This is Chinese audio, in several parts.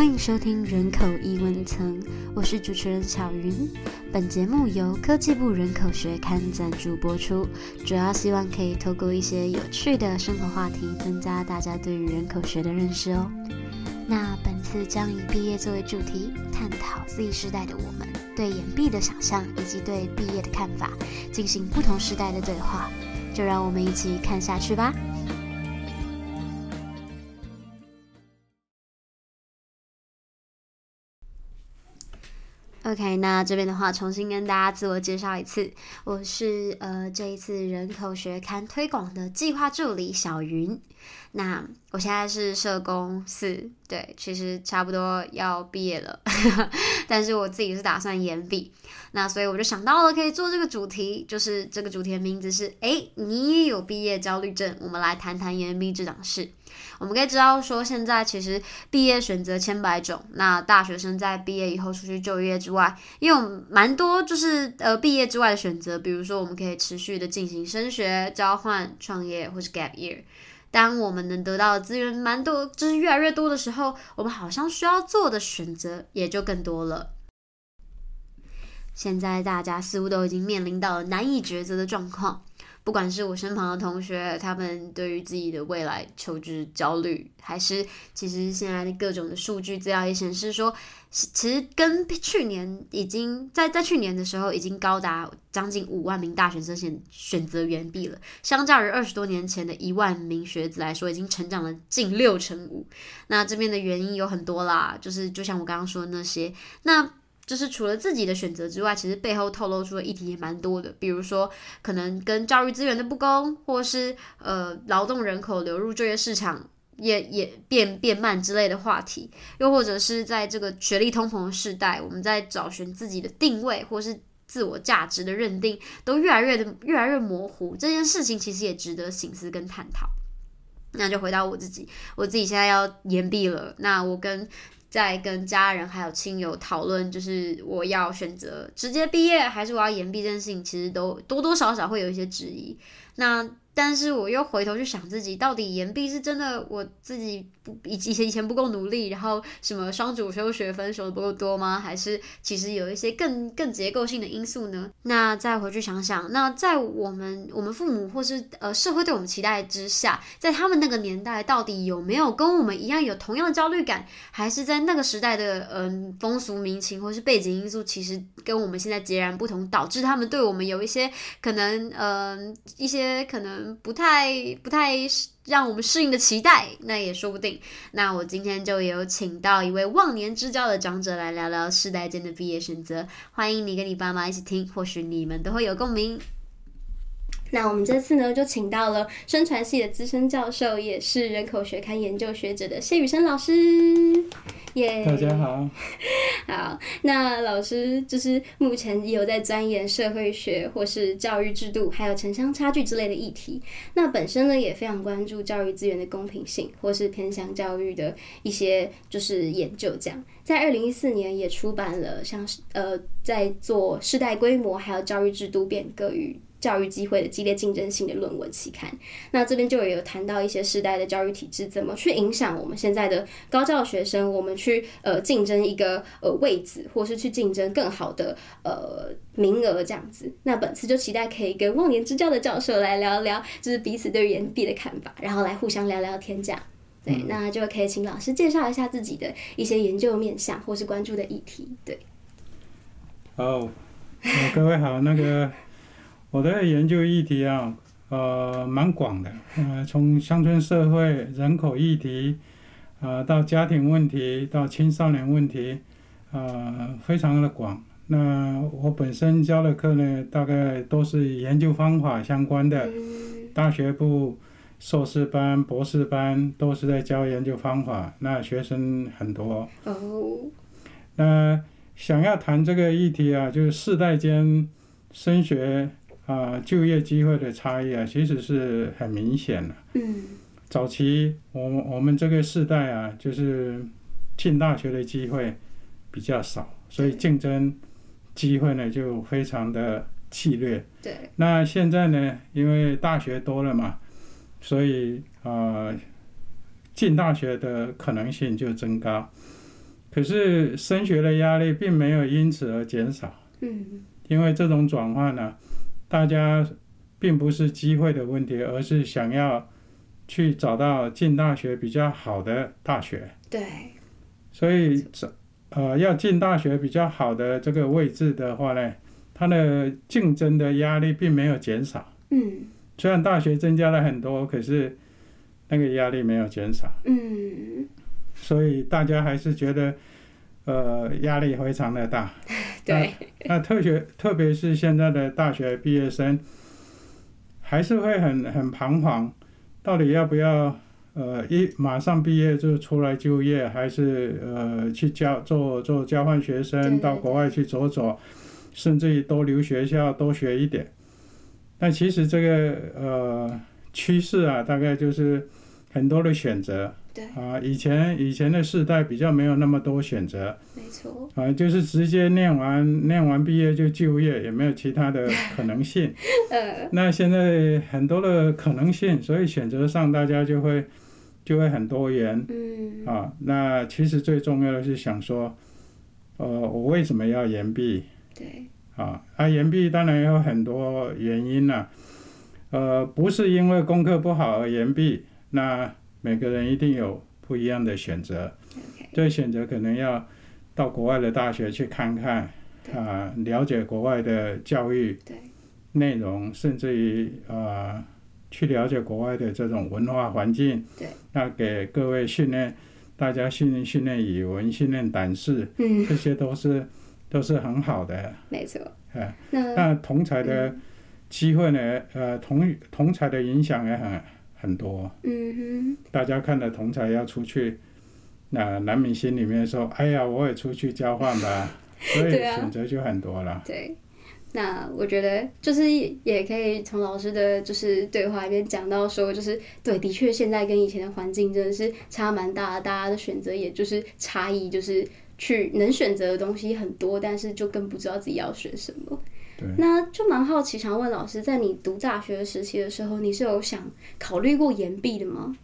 欢迎收听《人口异温层》，我是主持人巧云。本节目由科技部人口学刊赞助播出，主要希望可以透过一些有趣的生活话题，增加大家对于人口学的认识哦。那本次将以毕业作为主题，探讨 Z 世代的我们对岩壁的想象以及对毕业的看法，进行不同时代的对话。就让我们一起看下去吧。OK，那这边的话，重新跟大家自我介绍一次，我是呃这一次人口学刊推广的计划助理小云。那我现在是社工四，对，其实差不多要毕业了，但是我自己是打算延毕。那所以我就想到了可以做这个主题，就是这个主题的名字是：哎，你也有毕业焦虑症？我们来谈谈延毕这档事。我们可以知道说，现在其实毕业选择千百种。那大学生在毕业以后出去就业之外，也有蛮多就是呃毕业之外的选择。比如说，我们可以持续的进行升学、交换、创业或是 gap year。当我们能得到的资源蛮多，就是越来越多的时候，我们好像需要做的选择也就更多了。现在大家似乎都已经面临到了难以抉择的状况。不管是我身旁的同学，他们对于自己的未来求职焦虑，还是其实现在的各种的数据资料也显示说，其实跟去年已经在在去年的时候已经高达将近五万名大学生选选择原毕了，相较于二十多年前的一万名学子来说，已经成长了近六成五。那这边的原因有很多啦，就是就像我刚刚说的那些，那。就是除了自己的选择之外，其实背后透露出的议题也蛮多的，比如说可能跟教育资源的不公，或是呃劳动人口流入就业市场也也变变慢之类的话题，又或者是在这个学历通膨的时代，我们在找寻自己的定位或是自我价值的认定都越来越的越来越模糊，这件事情其实也值得醒思跟探讨。那就回到我自己，我自己现在要延毕了，那我跟。在跟家人还有亲友讨论，就是我要选择直接毕业，还是我要延毕这件事情，其实都多多少少会有一些质疑。那但是我又回头去想自己，到底延毕是真的我自己不以以前以前不够努力，然后什么双主修学分修的不够多吗？还是其实有一些更更结构性的因素呢？那再回去想想，那在我们我们父母或是呃社会对我们期待之下，在他们那个年代，到底有没有跟我们一样有同样的焦虑感？还是在那个时代的嗯风俗民情或是背景因素，其实跟我们现在截然不同，导致他们对我们有一些可能嗯一些可能。不太不太让我们适应的期待，那也说不定。那我今天就有请到一位忘年之交的长者来聊聊世代间的毕业选择，欢迎你跟你爸妈一起听，或许你们都会有共鸣。那我们这次呢，就请到了宣传系的资深教授，也是人口学刊研究学者的谢宇生老师。耶，大家好。好，那老师就是目前也有在钻研社会学或是教育制度，还有城乡差距之类的议题。那本身呢，也非常关注教育资源的公平性，或是偏向教育的一些就是研究。这样，在二零一四年也出版了像是呃，在做世代规模还有教育制度变革与。教育机会的激烈竞争性的论文期刊，那这边就有谈到一些时代的教育体制怎么去影响我们现在的高教学生，我们去呃竞争一个呃位置，或是去竞争更好的呃名额这样子。那本次就期待可以跟忘年之交的教授来聊聊，就是彼此对研毕的看法，然后来互相聊聊天这样。对，那就可以请老师介绍一下自己的一些研究面向或是关注的议题。对，好，各位好，那个。我的研究议题啊，呃，蛮广的，呃，从乡村社会、人口议题，呃，到家庭问题，到青少年问题，呃，非常的广。那我本身教的课呢，大概都是研究方法相关的，大学部硕士班、博士班都是在教研究方法，那学生很多。哦。那想要谈这个议题啊，就是世代间升学。啊，就业机会的差异啊，其实是很明显的。嗯，早期我我们这个世代啊，就是进大学的机会比较少，所以竞争机会呢就非常的激烈。对。那现在呢，因为大学多了嘛，所以啊，进大学的可能性就增高。可是升学的压力并没有因此而减少，嗯因为这种转换呢，大家并不是机会的问题，而是想要去找到进大学比较好的大学。对，所以这呃要进大学比较好的这个位置的话呢，它的竞争的压力并没有减少。嗯虽然大学增加了很多，可是那个压力没有减少，嗯，所以大家还是觉得呃压力非常的大。对，那特学特别是现在的大学毕业生，还是会很很彷徨，到底要不要呃一马上毕业就出来就业，还是呃去交做做交换学生到国外去走走，甚至于多留学校多学一点。但其实这个呃趋势啊，大概就是很多的选择对，啊，以前以前的世代比较没有那么多选择。没错，啊，就是直接念完念完毕业就就业，也没有其他的 可能性。呃，那现在很多的可能性，所以选择上大家就会就会很多元嗯啊。那其实最重要的是想说，呃，我为什么要延毕对，啊？啊，延毕当然有很多原因啦、呃，不是因为功课不好而延毕，那每个人一定有不一样的选择。这个选择可能要到国外的大学去看看，对啊、了解国外的教育对，内容，甚至于呃，去了解国外的这种文化环境。对，那给各位训练，大家训练训练语文，训练胆识，嗯，这些都是都是很好的。没错。哎，那那同才的机会呢？呃，同同才的影响也很很多。嗯哼大家看了同才要出去，那难免心里面说：“哎呀，我也出去交换吧。”所以选择就很多了哼，。对。那我觉得就是也可以从老师的就是对话里面讲到说，就是对，的确现在跟以前的环境真的是差蛮大的，大家的选择也就是差异，就是去能选择的东西很多，但是就更不知道自己要选什么。对那就蛮好奇，想问老师，在你读大学时期的时候，你是有想考虑过延毕的吗？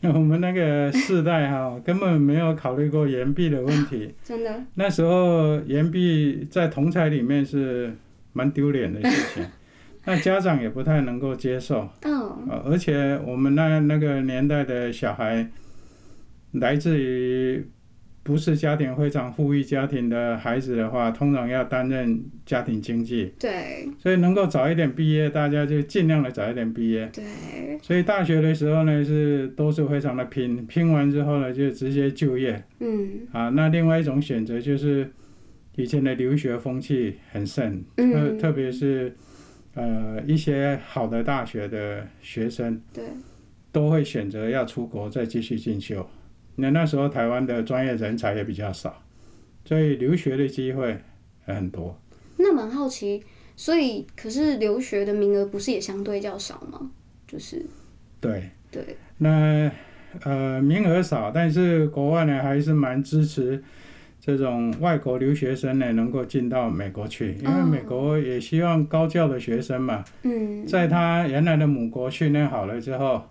那我们那个世代哈，根本没有考虑过延毕的问题。真的？那时候延毕在同才里面是蛮丢脸的事情，那家长也不太能够接受。嗯，呃，而且我们那那个年代的小孩，来自于不是家庭非常富裕家庭的孩子的话，通常要担任家庭经济，对所以能够早一点毕业，大家就尽量的早一点毕业。对，所以大学的时候呢，是都是非常的拼，拼完之后呢，就直接就业嗯啊。那另外一种选择就是，以前的留学风气很盛，特嗯，特别是呃一些好的大学的学生。对，都会选择要出国再继续进修。那那时候台湾的专业人才也比较少，所以留学的机会也很多。那蛮好奇，所以可是留学的名额不是也相对较少吗？就是对，对，那呃名额少，但是国外呢还是蛮支持这种外国留学生呢能够进到美国去，因为哦美国也希望高教的学生嘛，嗯，在他原来的母国训练好了之后。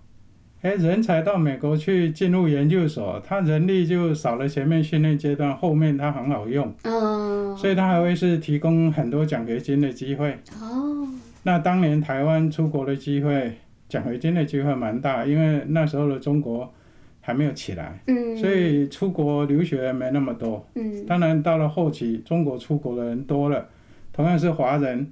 哎，人才到美国去进入研究所，他人力就少了前面训练阶段，后面他很好用。嗯，所以他还会是提供很多奖学金的机会。哦，那当年台湾出国的机会，奖学金的机会蛮大，因为那时候的中国还没有起来，嗯，所以出国留学没那么多。嗯，当然到了后期，中国出国的人多了，同样是华人，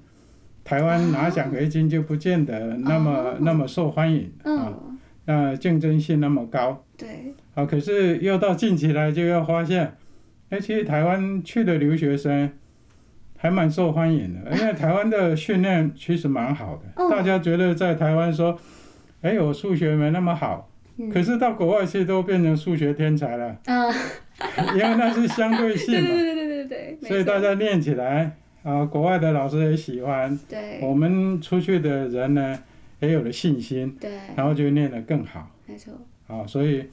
台湾拿奖学金就不见得那么、哦那么受欢迎啊，嗯，那竞争性那么高。对，好，可是又到近期来就要发现，哎，其实台湾去的留学生还蛮受欢迎的，因为台湾的训练其实蛮好的，哦。大家觉得在台湾说，哎，我数学没那么好，嗯。可是到国外去都变成数学天才了，啊，因为那是相对对性嘛，对对对对对对，所以大家练起来啊，国外的老师也喜欢，对。我们出去的人呢也有了信心，对，然后就练得更好。没错，啊，所以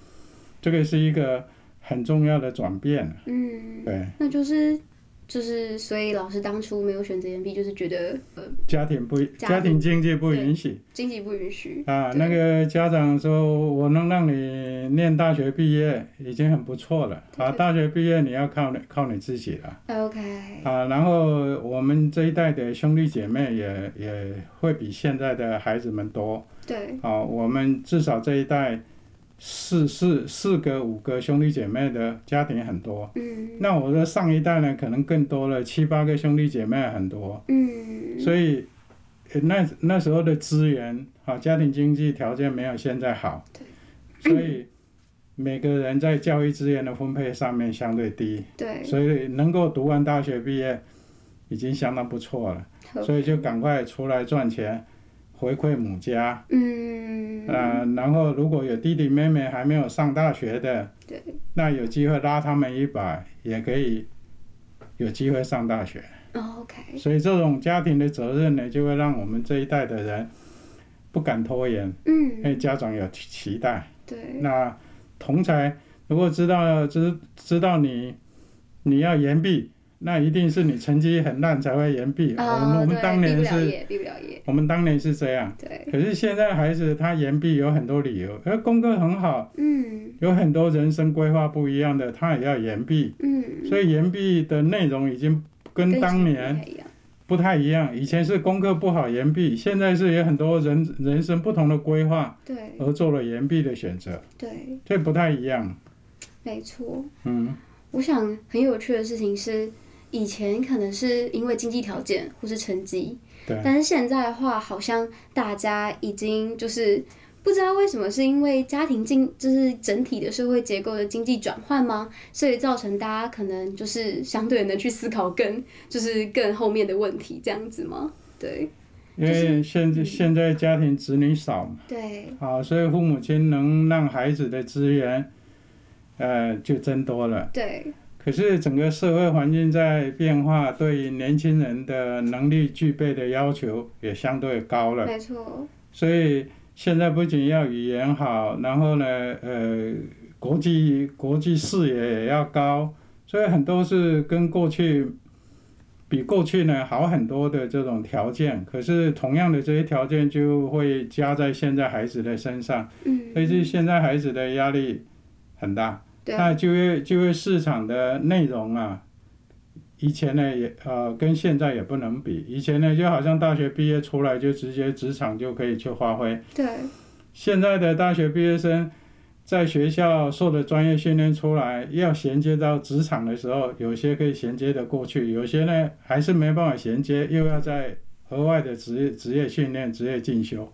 这个是一个很重要的转变。嗯，对，那就是就是所以老师当初没有选择延毕，就是觉得呃家庭不家庭经济不允许经济不允许。啊。那个家长说，我能让你念大学毕业已经很不错了啊。大学毕业你要靠你靠你自己了 OK，啊。然后我们这一代的兄弟姐妹也也会比现在的孩子们多对，啊。我们至少这一代四四四个五个兄弟姐妹的家庭很多。嗯。那我的上一代呢，可能更多了，七八个兄弟姐妹很多。嗯，所以呃那那时候的资源，啊家庭经济条件没有现在好，所以每个人在教育资源的分配上面相对低，对，所以能够读完大学毕业已经相当不错了，所以就赶快出来赚钱，回馈母家。嗯，呃，然后如果有弟弟妹妹还没有上大学的，对，那有机会拉他们一把，也可以有机会上大学。哦 OK，所以这种家庭的责任呢，就会让我们这一代的人不敢拖延，嗯因为嗯，家长有期期待。对，那同才如果知道知知道你你要延毕，那一定是你成绩很烂才会延毕。我们啊，我们当年是，不了业，毕不了业，我们当年是这样。对，可是现在孩子他延毕有很多理由，而功课很好，嗯有很多人生规划不一样的，他也要延毕。嗯，所以延毕的内容已经跟当年不太一样，以前是功课不好延毕，现在是有很多人人生不同的规划对而做了延毕的选择，对，这不太一样。没错。嗯，我想很有趣的事情是，以前可能是因为经济条件或是成绩，对但是现在的话，好像大家已经就是不知道为什么，是因为家庭经就是整体的社会结构的经济转换吗？所以造成大家可能就是相对能去思考更就是更后面的问题这样子吗？对因为现在现在家庭子女少嘛，对啊，所以父母亲能让孩子的资源，呃，就增多了。对可是整个社会环境在变化，对于年轻人的能力具备的要求也相对高了。没错，所以现在不仅要语言好，然后呢，呃，国际国际视野也要高，所以很多是跟过去比过去呢好很多的这种条件。可是同样的这些条件就会加在现在孩子的身上，嗯，所以这现在孩子的压力很大。对那就业就业市场的内容啊，以前呢也呃跟现在也不能比。以前呢就好像大学毕业出来就直接职场就可以去发挥，对现在的大学毕业生在学校受的专业训练出来，要衔接到职场的时候，有些可以衔接的过去，有些呢还是没办法衔接，又要在额外的职业职业训练、职业进修。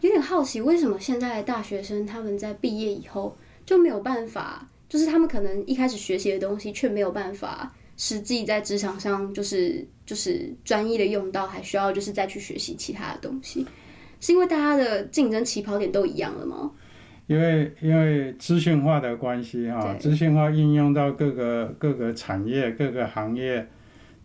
有点好奇，为什么现在的大学生他们在毕业以后就没有办法，就是他们可能一开始学习的东西，却没有办法实际在职场上就是就是专一的用到，还需要就是再去学习其他的东西，是因为大家的竞争起跑点都一样了吗？因为因为资讯化的关系哈、对资讯化应用到各个各个产业、各个行业，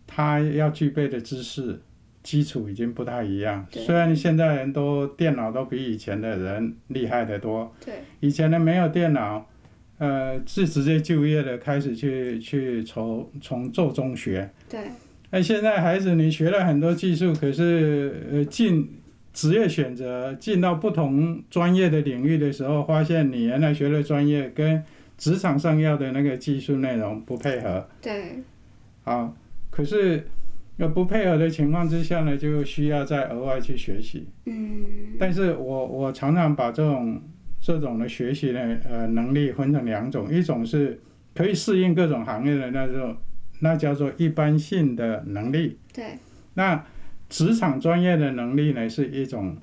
它要具备的知识基础已经不太一样。对虽然现在人都电脑都比以前的人厉害得多，对以前呢没有电脑，呃，是直接就业的，开始去去从从做中学。对那现在孩子你学了很多技术，可是呃进职业选择进到不同专业的领域的时候，发现你原来学的专业跟职场上要的那个技术内容不配合对啊。可是呃不配合的情况之下呢，就需要再额外去学习。嗯但是我我常常把这种这种的学习呢，呃，能力分成两种，一种是可以适应各种行业的那种，那叫做一般性的能力。对那职场专业的能力呢，是一种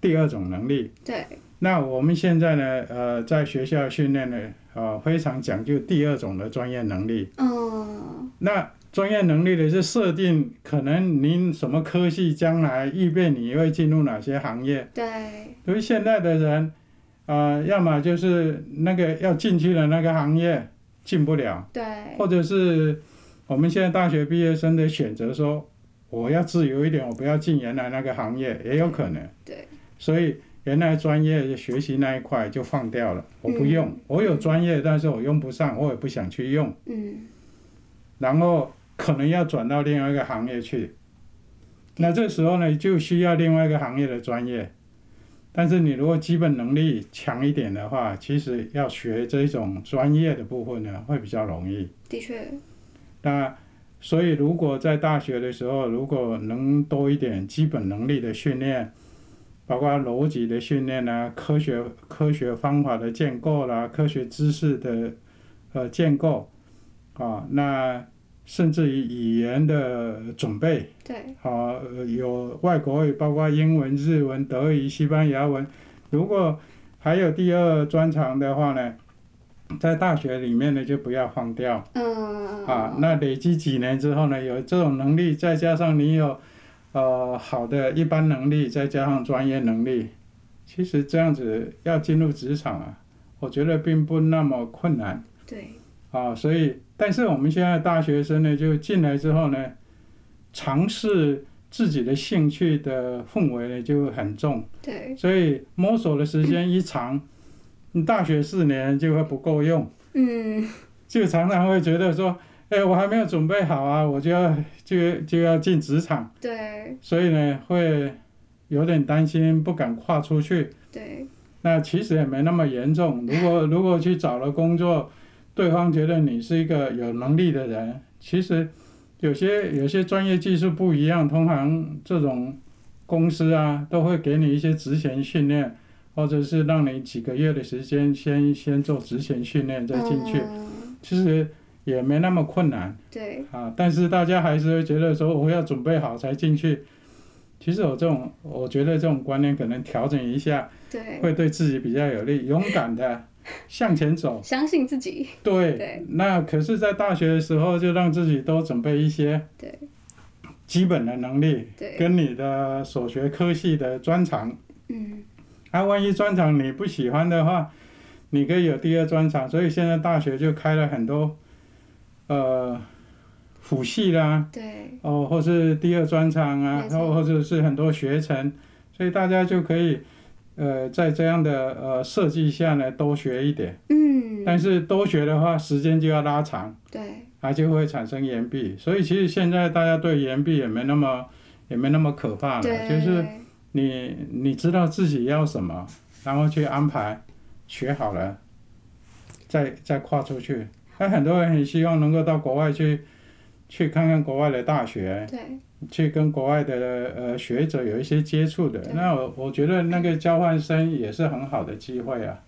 第二种能力。对那我们现在呢，呃，在学校训练呢，呃，非常讲究第二种的专业能力。嗯那专业能力的是设定，可能您什么科系将来预备你会进入哪些行业。对因为现在的人，呃，要么就是那个要进去的那个行业进不了，对或者是我们现在大学毕业生的选择说，我要自由一点，我不要进原来那个行业，也有可能。对所以原来专业学习那一块就放掉了，我不用，嗯我有专业，但是我用不上，我也不想去用。嗯然后可能要转到另外一个行业去。那这时候呢，就需要另外一个行业的专业。但是你如果基本能力强一点的话，其实要学这种专业的部分呢，会比较容易。的确，那所以如果在大学的时候，如果能多一点基本能力的训练，包括逻辑的训练啊，科学科学方法的建构啦，科学知识的呃建构啊，那甚至于语言的准备。对，好、呃有外国语，包括英文、日文、德语、西班牙文。如果还有第二专长的话呢，在大学里面呢就不要放掉嗯，啊。那累积几年之后呢，有这种能力，再加上你有呃好的一般能力，再加上专业能力，其实这样子要进入职场啊，我觉得并不那么困难。对，啊，所以，但是我们现在大学生呢，就进来之后呢，尝试自己的兴趣的氛围呢就很重，对，所以摸索的时间一长，你大学四年就会不够用，嗯，就常常会觉得说，哎，我还没有准备好啊，我就要就就要进职场，对，所以呢会有点担心，不敢跨出去。对，那其实也没那么严重。如果如果去找了工作，对方觉得你是一个有能力的人，其实有些有些专业技术不一样，通常这种公司啊都会给你一些职前训练，或者是让你几个月的时间先先做职前训练再进去，嗯其实也没那么困难对，啊。但是大家还是会觉得说我要准备好才进去。其实我这种，我觉得这种观念可能调整一下，对，会对自己比较有利，勇敢的 向前走。相信自己，对，对那可是，在大学的时候，就让自己多准备一些对，基本的能力，对，跟你的所学科系的专长。嗯，啊，万一专长你不喜欢的话，你可以有第二专长。所以现在大学就开了很多，呃，辅系啦，对，哦，或是第二专长啊，然后或者是很多学程，所以大家就可以，呃，在这样的呃设计下呢，多学一点。嗯，但是多学的话，时间就要拉长，对，它就会产生延毕。所以其实现在大家对延毕也没那么也没那么可怕了，就是你你知道自己要什么，然后去安排，学好了，再再跨出去。那很多人很希望能够到国外去，去看看国外的大学，对，去跟国外的呃学者有一些接触的。那我我觉得那个交换生也是很好的机会啊。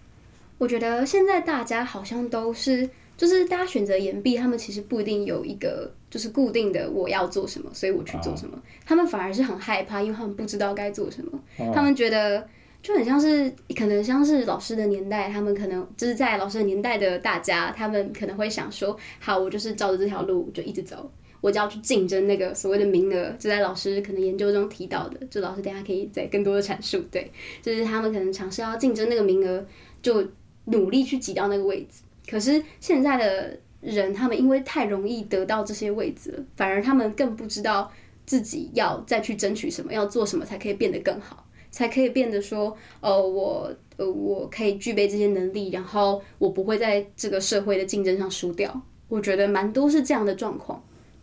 我觉得现在大家好像都是，就是大家选择延毕，他们其实不一定有一个就是固定的我要做什么，所以我去做什么。他们反而是很害怕，因为他们不知道该做什么。哦他们觉得就很像是，可能像是老师的年代，他们可能就是在老师的年代的大家，他们可能会想说，好，我就是照着这条路就一直走。我就要去竞争那个所谓的名额，就在老师可能研究中提到的，就老师等下可以再更多的阐述。对，就是他们可能尝试要竞争那个名额，就努力去挤到那个位置。可是现在的人，他们因为太容易得到这些位置了，反而他们更不知道自己要再去争取什么，要做什么才可以变得更好，才可以变得说，哦，我呃我可以具备这些能力，然后我不会在这个社会的竞争上输掉。我觉得蛮多是这样的状况，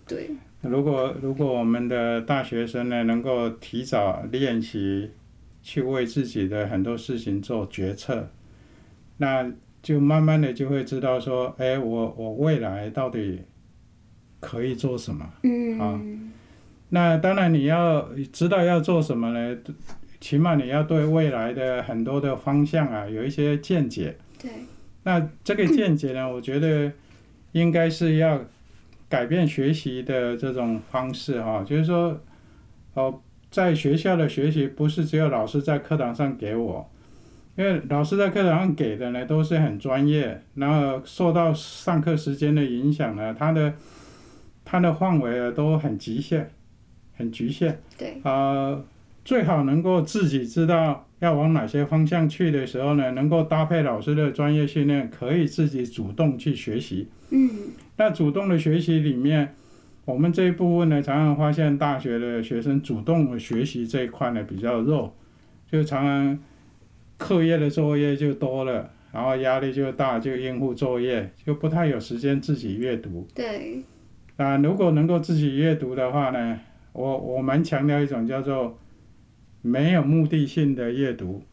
对，如果如果我们的大学生呢，能够提早练习，去为自己的很多事情做决策，那就慢慢的就会知道说，哎，我我未来到底可以做什么。嗯，啊那当然你要知道要做什么呢，起码你要对未来的很多的方向啊有一些见解。对，那这个见解呢，我觉得应该是要改变学习的这种方式哈、就是说，哦，在学校的学习不是只有老师在课堂上给我，因为老师在课堂上给的呢都是很专业，然后受到上课时间的影响呢，他的他的范围啊都很极限，很局限。对，呃，最好能够自己知道要往哪些方向去的时候呢，能够搭配老师的专业训练，可以自己主动去学习。嗯，那主动的学习里面，我们这一部分呢，常常发现大学的学生主动的学习这一块呢比较弱，就常常课业的作业就多了，然后压力就大，就应付作业，就不太有时间自己阅读。对，啊，如果能够自己阅读的话呢，我我蛮强调一种叫做没有目的性的阅读。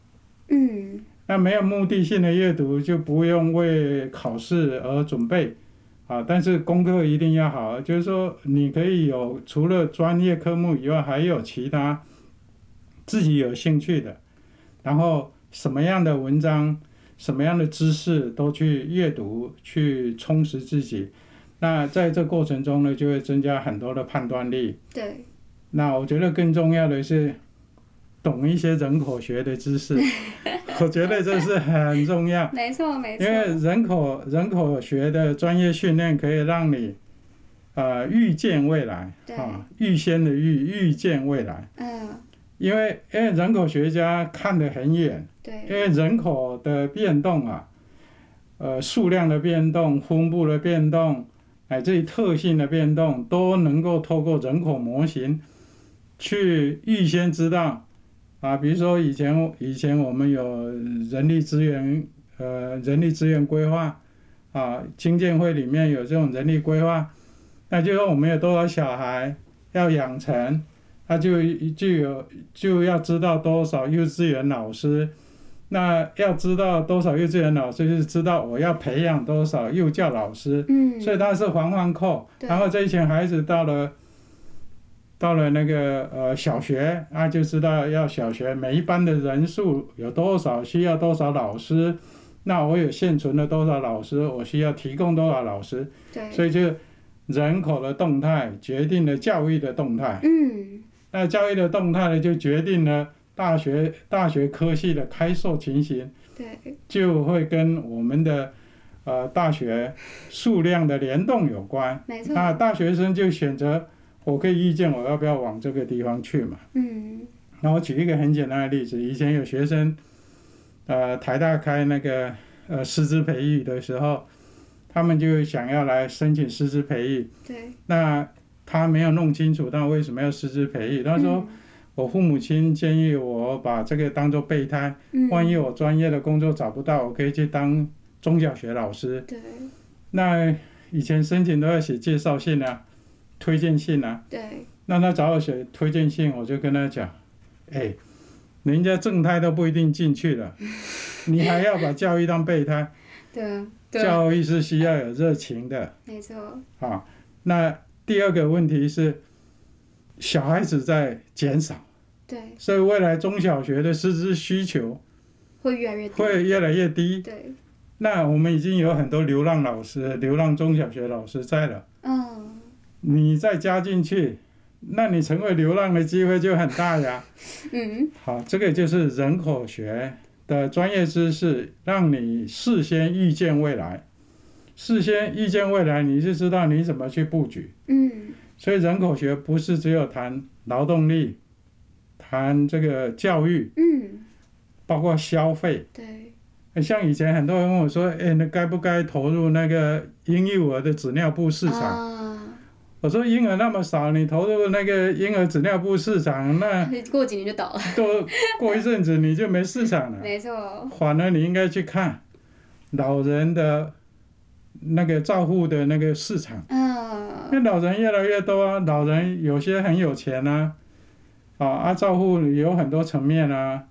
嗯那没有目的性的阅读，就不用为考试而准备啊。但是功课一定要好，就是说你可以有除了专业科目以外，还有其他自己有兴趣的，然后什么样的文章、什么样的知识都去阅读，去充实自己。那在这过程中呢，就会增加很多的判断力。对，那我觉得更重要的是懂一些人口学的知识，我觉得这是很重要。没错没错因，为人口人口学的专业训练可以让你呃预见未来对啊，预先的预预见未来。嗯因为因为人口学家看得很远，对因，为人口的变动啊，呃数量的变动、分布的变动，哎，这些特性的变动，都能够透过人口模型去预先知道啊。比如说以前以前我们有人力资源呃人力资源规划啊，经建会里面有这种人力规划，那就说我们有多少小孩要养成。他就就有就要知道多少幼稚园老师，那要知道多少幼稚园老师，就是知道我要培养多少幼教老师，嗯所以它是环环扣。然后这一群孩子到了到了那个呃小学，啊就知道要小学每一班的人数有多少，需要多少老师，那我有现存的多少老师，我需要提供多少老师，对，所以就人口的动态决定了教育的动态。嗯那教育的动态呢，就决定了大学大学科系的开授情形，对，就会跟我们的呃大学数量的联动有关。没错，那大学生就选择，我可以预见我要不要往这个地方去嘛。嗯那我举一个很简单的例子，以前有学生，呃，台大开那个呃师资培育的时候，他们就想要来申请师资培育，对，那他没有弄清楚，他为什么要师资培育？他说。我父母亲建议我把这个当做备胎，嗯，万一我专业的工作找不到，我可以去当中小学老师。对那以前申请都要写介绍信啊、推荐信啊。对，那他找我写推荐信，我就跟他讲，哎，人家正胎都不一定进去了，你还要把教育当备胎？对啊对啊，教育是需要有热情的没错，啊。那第二个问题是，小孩子在减少。对，所以未来中小学的师资需求会越来越低，会越来越低。对，那我们已经有很多流浪老师、流浪中小学老师在了，嗯你再加进去，那你成为流浪的机会就很大呀。嗯，好，这个就是人口学的专业知识，让你事先预见未来，事先预见未来，你就知道你怎么去布局。嗯所以人口学不是只有谈劳动力，谈这个教育，嗯，包括消费。对，像以前很多人问我说：“哎，那该不该投入那个婴幼儿的纸尿布市场？”啊，我说：“婴儿那么少，你投入那个婴儿纸尿布市场，那 过几年就倒了，都过一阵子你就没市场了。没错，反而你应该去看老人的那个照护的那个市场，嗯，那老人越来越多啊，老人有些很有钱啊，啊啊，照护有很多层面啊，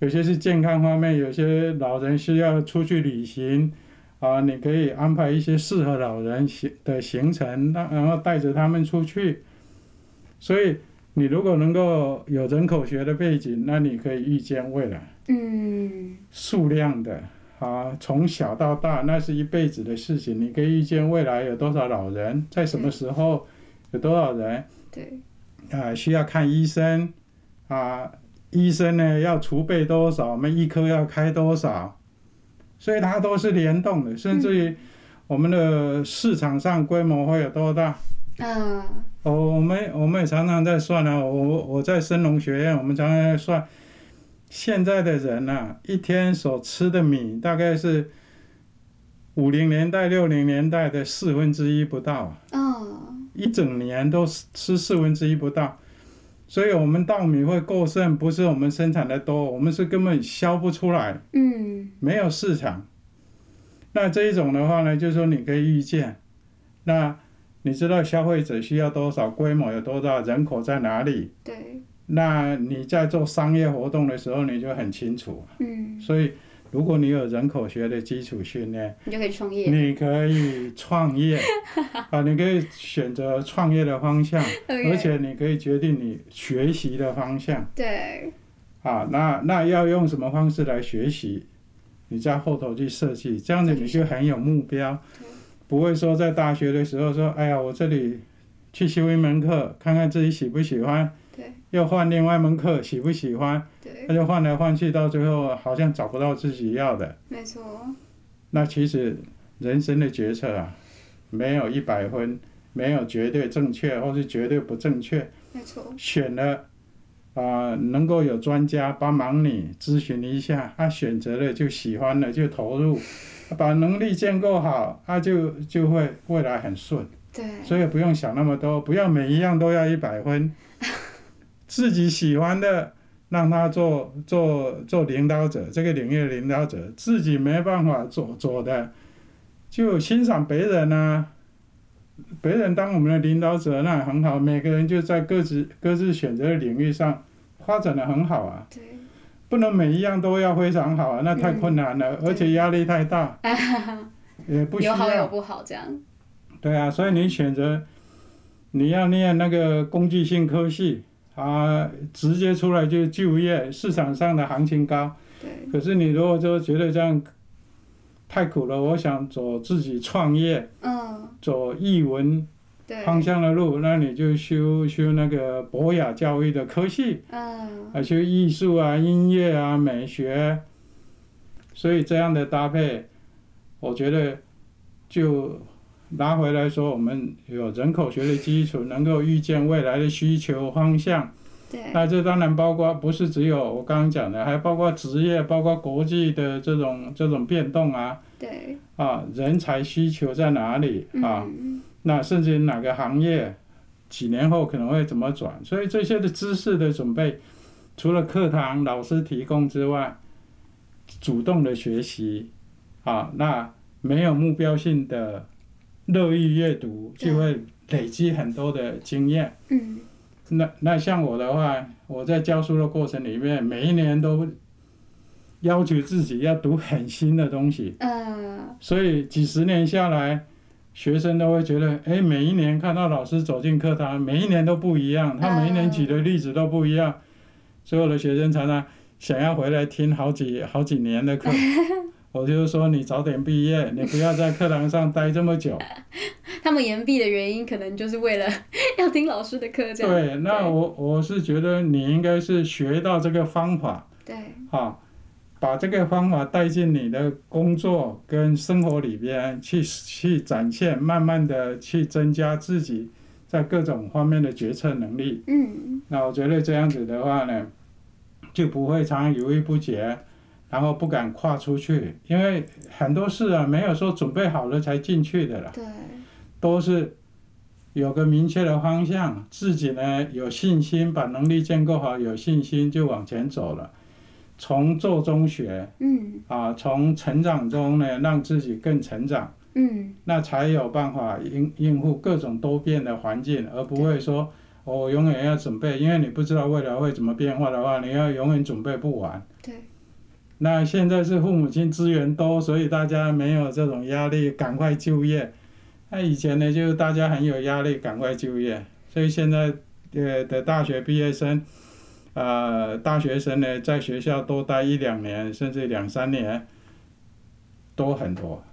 有些是健康方面，有些老人需要出去旅行，啊，你可以安排一些适合老人行的行程，那然后带着他们出去。所以你如果能够有人口学的背景，那你可以预见未来嗯，数量的啊，从小到大，那是一辈子的事情。你可以预见未来有多少老人，在什么时候有多少人对，啊需要看医生啊，医生呢要储备多少，我们医科要开多少，所以它都是联动的，甚至于我们的市场上规模会有多大。嗯，哦，我们我们也常常在算啊，我我在深农学院，我们常常在算，现在的人呐、一天所吃的米大概是五零年代、六零年代的四分之一不到啊，哦，一整年都吃四分之一不到，所以我们稻米会过剩，不是我们生产的多，我们是根本销不出来，嗯，没有市场。那这一种的话呢，就是说你可以预见，那你知道消费者需要多少，规模有多大，人口在哪里，对，那你在做商业活动的时候你就很清楚。嗯，所以，如果你有人口学的基础训练，你就可以创业。你可以创业 啊，你可以选择创业的方向而且你可以决定你学习的方向对，啊。那那要用什么方式来学习？你在后头去设计，这样子你就很有目标，不会说在大学的时候说，哎呀，我这里去修一门课，看看自己喜不喜欢，对，又换另外一门课，喜不喜欢，对，那就换来换去，到最后好像找不到自己要的。没错，那其实人生的决策啊，没有一百分，没有绝对正确或是绝对不正确。没错，选了啊、能够有专家帮忙你咨询一下，他、选择了就喜欢了就投入，把能力建构好，他、就就会未来很顺。对，所以不用想那么多，不要每一样都要一百分，自己喜欢的让他做做做领导者，这个领域的领导者，自己没办法做做的，就欣赏别人啊，别人当我们的领导者那很好，每个人就在各自各自选择的领域上发展的很好啊，对，不能每一样都要非常好啊，那太困难了，而且压力太大，也不需有好有。不好，这样，对啊，所以你选择你要念那个工具性科系啊，直接出来就就业，市场上的行情高。对，可是你如果说觉得这样太苦了，我想走自己创业、嗯，走译文，方向的路，那你就修修那个博雅教育的科系，嗯，啊，修艺术啊、音乐啊、美学。所以这样的搭配，我觉得就拿回来说，我们有人口学的基础，能够预见未来的需求方向。对，那这当然包括不是只有我刚刚讲的，还包括职业，包括国际的这种这种变动啊对，啊，人才需求在哪里啊？嗯，那甚至哪个行业几年后可能会怎么转？所以这些的知识的准备，除了课堂老师提供之外，主动的学习啊，那没有目标性的乐意阅读，就会累积很多的经验。嗯，那那像我的话，我在教书的过程里面，每一年都要求自己要读很新的东西，嗯，所以几十年下来，学生都会觉得，哎，每一年看到老师走进课堂，每一年都不一样，他每一年举的例子都不一样，所有的学生常常想要回来听好几好几年的课。我就是说你早点毕业，你不要在课堂上待这么久。他们延毕的原因，可能就是为了 要听老师的课，这样，对，那我我是觉得你应该是学到这个方法，对，啊，把这个方法带进你的工作跟生活里边去去展现，慢慢的去增加自己在各种方面的决策能力。嗯，那我觉得这样子的话呢，就不会常常犹豫不决，然后不敢跨出去，因为很多事啊，没有说准备好了才进去的啦，对，都是有个明确的方向，自己呢有信心，把能力建构好，有信心就往前走了。从做中学嗯，啊，从成长中呢，让自己更成长，嗯，那才有办法应应付各种多变的环境，而不会说我永远要准备，因为你不知道未来会怎么变化的话，你要永远准备不完。对，那现在是父母亲资源多，所以大家没有这种压力，赶快就业。那以前呢，就是大家很有压力，赶快就业，所以现在呃的大学毕业生，呃，大学生呢，在学校多待一两年，甚至两三年，多很多。